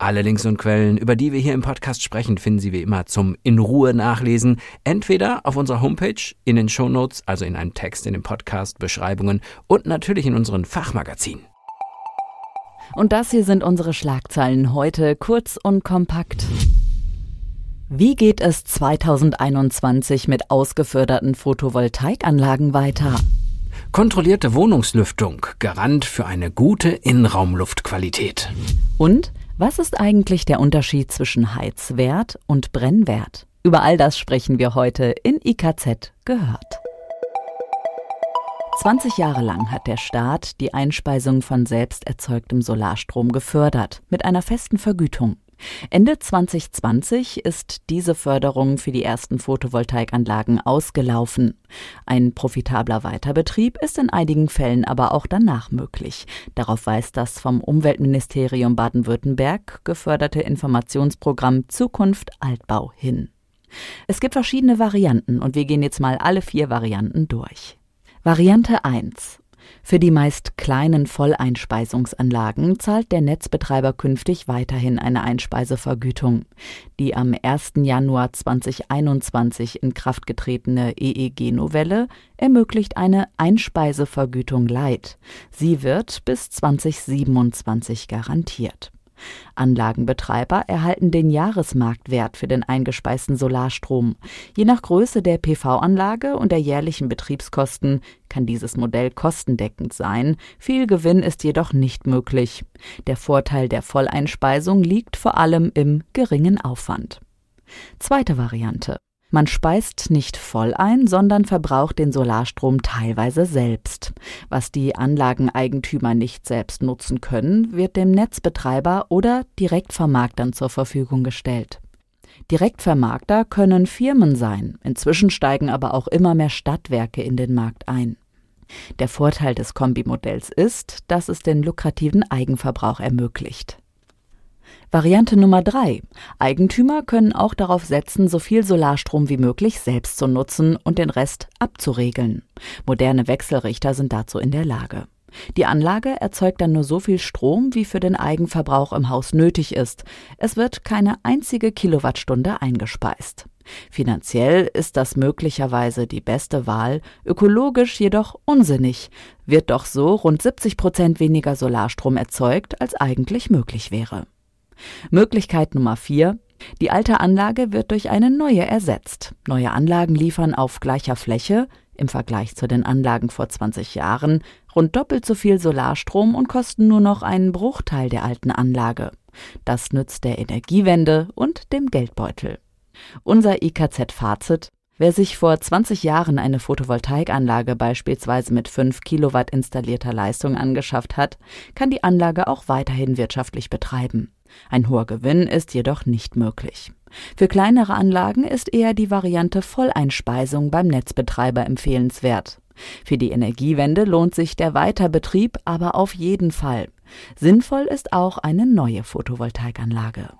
Alle Links und Quellen, über die wir hier im Podcast sprechen, finden Sie wie immer zum in Ruhe nachlesen. Entweder auf unserer Homepage, in den Shownotes, also in einem Text in den Podcast, Beschreibungen und natürlich in unseren Fachmagazinen. Und das hier sind unsere Schlagzeilen heute kurz und kompakt. Wie geht es 2021 mit ausgeförderten Photovoltaikanlagen weiter? Kontrollierte Wohnungslüftung, Garant für eine gute Innenraumluftqualität. Und was ist eigentlich der Unterschied zwischen Heizwert und Brennwert? Über all das sprechen wir heute in IKZ gehört. 20 Jahre lang hat der Staat die Einspeisung von selbst erzeugtem Solarstrom gefördert, mit einer festen Vergütung. Ende 2020 ist diese Förderung für die ersten Photovoltaikanlagen ausgelaufen. Ein profitabler Weiterbetrieb ist in einigen Fällen aber auch danach möglich. Darauf weist das vom Umweltministerium Baden-Württemberg geförderte Informationsprogramm Zukunft Altbau hin. Es gibt verschiedene Varianten und wir gehen jetzt mal alle vier Varianten durch. Variante 1 für die meist kleinen Volleinspeisungsanlagen zahlt der Netzbetreiber künftig weiterhin eine Einspeisevergütung. Die am 1. Januar 2021 in Kraft getretene EEG-Novelle ermöglicht eine Einspeisevergütung Light. Sie wird bis 2027 garantiert. Anlagenbetreiber erhalten den Jahresmarktwert für den eingespeisten Solarstrom. Je nach Größe der PV-Anlage und der jährlichen Betriebskosten kann dieses Modell kostendeckend sein. Viel Gewinn ist jedoch nicht möglich. Der Vorteil der Volleinspeisung liegt vor allem im geringen Aufwand. Zweite Variante. Man speist nicht voll ein, sondern verbraucht den Solarstrom teilweise selbst. Was die Anlageneigentümer nicht selbst nutzen können, wird dem Netzbetreiber oder Direktvermarktern zur Verfügung gestellt. Direktvermarkter können Firmen sein, inzwischen steigen aber auch immer mehr Stadtwerke in den Markt ein. Der Vorteil des Kombimodells ist, dass es den lukrativen Eigenverbrauch ermöglicht. Variante Nummer drei. Eigentümer können auch darauf setzen, so viel Solarstrom wie möglich selbst zu nutzen und den Rest abzuregeln. Moderne Wechselrichter sind dazu in der Lage. Die Anlage erzeugt dann nur so viel Strom, wie für den Eigenverbrauch im Haus nötig ist. Es wird keine einzige Kilowattstunde eingespeist. Finanziell ist das möglicherweise die beste Wahl, ökologisch jedoch unsinnig, wird doch so rund 70 Prozent weniger Solarstrom erzeugt, als eigentlich möglich wäre. Möglichkeit Nummer vier. Die alte Anlage wird durch eine neue ersetzt. Neue Anlagen liefern auf gleicher Fläche im Vergleich zu den Anlagen vor 20 Jahren rund doppelt so viel Solarstrom und kosten nur noch einen Bruchteil der alten Anlage. Das nützt der Energiewende und dem Geldbeutel. Unser IKZ-Fazit Wer sich vor 20 Jahren eine Photovoltaikanlage beispielsweise mit 5 Kilowatt installierter Leistung angeschafft hat, kann die Anlage auch weiterhin wirtschaftlich betreiben. Ein hoher Gewinn ist jedoch nicht möglich. Für kleinere Anlagen ist eher die Variante Volleinspeisung beim Netzbetreiber empfehlenswert. Für die Energiewende lohnt sich der Weiterbetrieb aber auf jeden Fall. Sinnvoll ist auch eine neue Photovoltaikanlage.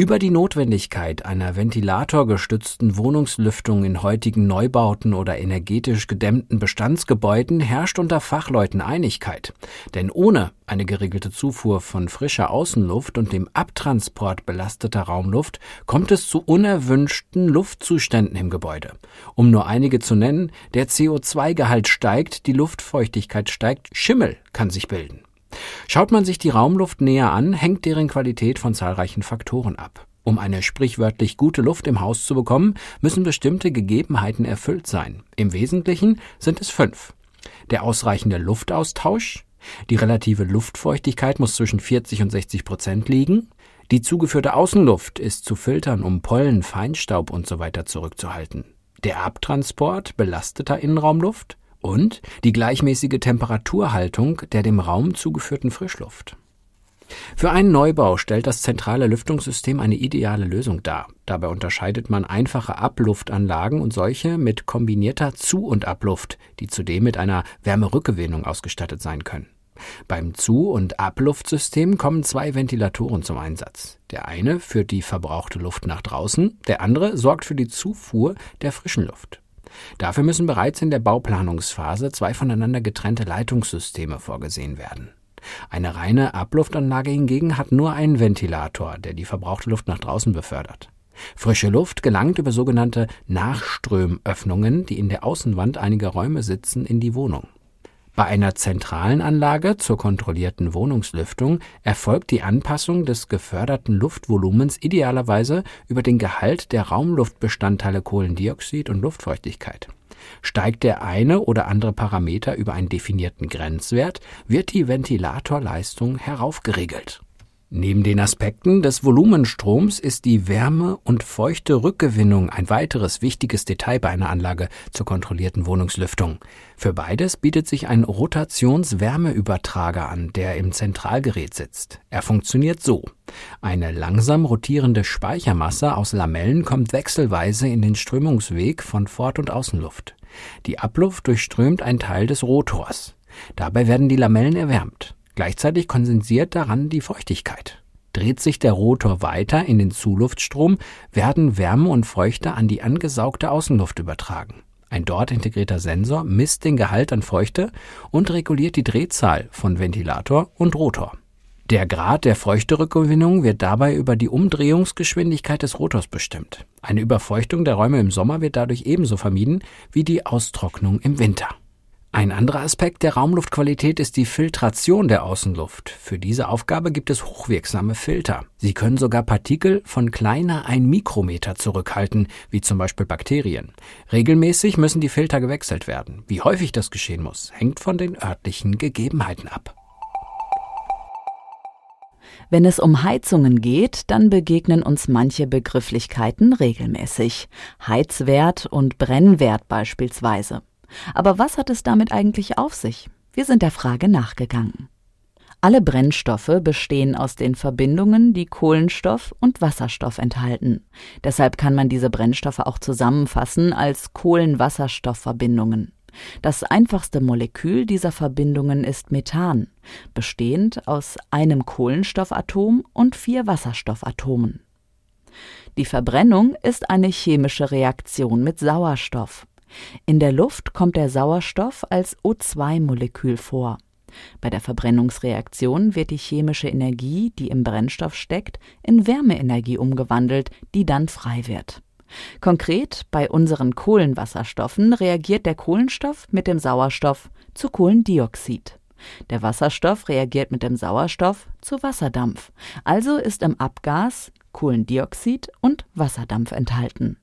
Über die Notwendigkeit einer ventilatorgestützten Wohnungslüftung in heutigen Neubauten oder energetisch gedämmten Bestandsgebäuden herrscht unter Fachleuten Einigkeit. Denn ohne eine geregelte Zufuhr von frischer Außenluft und dem Abtransport belasteter Raumluft kommt es zu unerwünschten Luftzuständen im Gebäude. Um nur einige zu nennen, der CO2-Gehalt steigt, die Luftfeuchtigkeit steigt, Schimmel kann sich bilden. Schaut man sich die Raumluft näher an, hängt deren Qualität von zahlreichen Faktoren ab. Um eine sprichwörtlich gute Luft im Haus zu bekommen, müssen bestimmte Gegebenheiten erfüllt sein. Im Wesentlichen sind es fünf. Der ausreichende Luftaustausch, die relative Luftfeuchtigkeit muss zwischen 40 und 60 Prozent liegen, die zugeführte Außenluft ist zu filtern, um Pollen, Feinstaub usw. So zurückzuhalten. der Abtransport belasteter Innenraumluft und die gleichmäßige Temperaturhaltung der dem Raum zugeführten Frischluft. Für einen Neubau stellt das zentrale Lüftungssystem eine ideale Lösung dar. Dabei unterscheidet man einfache Abluftanlagen und solche mit kombinierter Zu- und Abluft, die zudem mit einer Wärmerückgewinnung ausgestattet sein können. Beim Zu- und Abluftsystem kommen zwei Ventilatoren zum Einsatz. Der eine führt die verbrauchte Luft nach draußen, der andere sorgt für die Zufuhr der frischen Luft. Dafür müssen bereits in der Bauplanungsphase zwei voneinander getrennte Leitungssysteme vorgesehen werden. Eine reine Abluftanlage hingegen hat nur einen Ventilator, der die verbrauchte Luft nach draußen befördert. Frische Luft gelangt über sogenannte Nachströmöffnungen, die in der Außenwand einiger Räume sitzen, in die Wohnung. Bei einer zentralen Anlage zur kontrollierten Wohnungslüftung erfolgt die Anpassung des geförderten Luftvolumens idealerweise über den Gehalt der Raumluftbestandteile Kohlendioxid und Luftfeuchtigkeit. Steigt der eine oder andere Parameter über einen definierten Grenzwert, wird die Ventilatorleistung heraufgeregelt. Neben den Aspekten des Volumenstroms ist die Wärme- und feuchte Rückgewinnung ein weiteres wichtiges Detail bei einer Anlage zur kontrollierten Wohnungslüftung. Für beides bietet sich ein Rotationswärmeübertrager an, der im Zentralgerät sitzt. Er funktioniert so. Eine langsam rotierende Speichermasse aus Lamellen kommt wechselweise in den Strömungsweg von Fort- und Außenluft. Die Abluft durchströmt ein Teil des Rotors. Dabei werden die Lamellen erwärmt. Gleichzeitig kondensiert daran die Feuchtigkeit. Dreht sich der Rotor weiter in den Zuluftstrom, werden Wärme und Feuchte an die angesaugte Außenluft übertragen. Ein dort integrierter Sensor misst den Gehalt an Feuchte und reguliert die Drehzahl von Ventilator und Rotor. Der Grad der Feuchterückgewinnung wird dabei über die Umdrehungsgeschwindigkeit des Rotors bestimmt. Eine Überfeuchtung der Räume im Sommer wird dadurch ebenso vermieden wie die Austrocknung im Winter. Ein anderer Aspekt der Raumluftqualität ist die Filtration der Außenluft. Für diese Aufgabe gibt es hochwirksame Filter. Sie können sogar Partikel von kleiner ein Mikrometer zurückhalten, wie zum Beispiel Bakterien. Regelmäßig müssen die Filter gewechselt werden. Wie häufig das geschehen muss, hängt von den örtlichen Gegebenheiten ab. Wenn es um Heizungen geht, dann begegnen uns manche Begrifflichkeiten regelmäßig. Heizwert und Brennwert beispielsweise. Aber was hat es damit eigentlich auf sich? Wir sind der Frage nachgegangen. Alle Brennstoffe bestehen aus den Verbindungen, die Kohlenstoff und Wasserstoff enthalten. Deshalb kann man diese Brennstoffe auch zusammenfassen als Kohlenwasserstoffverbindungen. Das einfachste Molekül dieser Verbindungen ist Methan, bestehend aus einem Kohlenstoffatom und vier Wasserstoffatomen. Die Verbrennung ist eine chemische Reaktion mit Sauerstoff. In der Luft kommt der Sauerstoff als O2-Molekül vor. Bei der Verbrennungsreaktion wird die chemische Energie, die im Brennstoff steckt, in Wärmeenergie umgewandelt, die dann frei wird. Konkret bei unseren Kohlenwasserstoffen reagiert der Kohlenstoff mit dem Sauerstoff zu Kohlendioxid. Der Wasserstoff reagiert mit dem Sauerstoff zu Wasserdampf. Also ist im Abgas Kohlendioxid und Wasserdampf enthalten.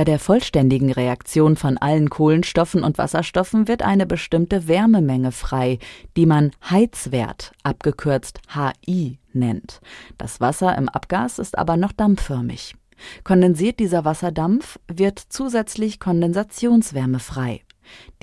Bei der vollständigen Reaktion von allen Kohlenstoffen und Wasserstoffen wird eine bestimmte Wärmemenge frei, die man Heizwert, abgekürzt HI, nennt. Das Wasser im Abgas ist aber noch dampfförmig. Kondensiert dieser Wasserdampf, wird zusätzlich Kondensationswärme frei.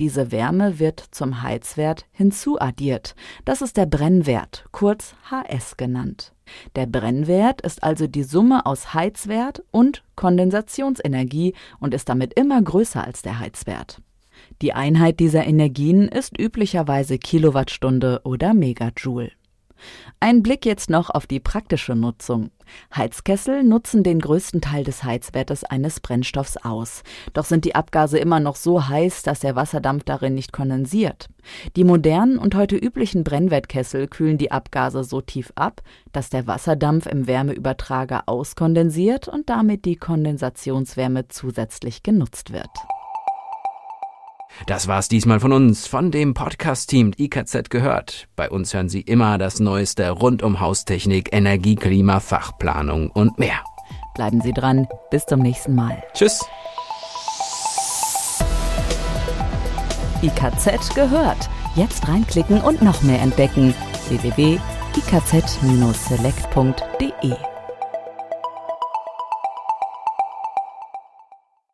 Diese Wärme wird zum Heizwert hinzuaddiert. Das ist der Brennwert, kurz HS genannt. Der Brennwert ist also die Summe aus Heizwert und Kondensationsenergie und ist damit immer größer als der Heizwert. Die Einheit dieser Energien ist üblicherweise Kilowattstunde oder Megajoule. Ein Blick jetzt noch auf die praktische Nutzung. Heizkessel nutzen den größten Teil des Heizwertes eines Brennstoffs aus. Doch sind die Abgase immer noch so heiß, dass der Wasserdampf darin nicht kondensiert. Die modernen und heute üblichen Brennwertkessel kühlen die Abgase so tief ab, dass der Wasserdampf im Wärmeübertrager auskondensiert und damit die Kondensationswärme zusätzlich genutzt wird. Das war's diesmal von uns, von dem Podcast-Team IKZ gehört. Bei uns hören Sie immer das Neueste rund um Haustechnik, Energie, Klima, Fachplanung und mehr. Bleiben Sie dran. Bis zum nächsten Mal. Tschüss. IKZ gehört. Jetzt reinklicken und noch mehr entdecken. www.ikz-select.de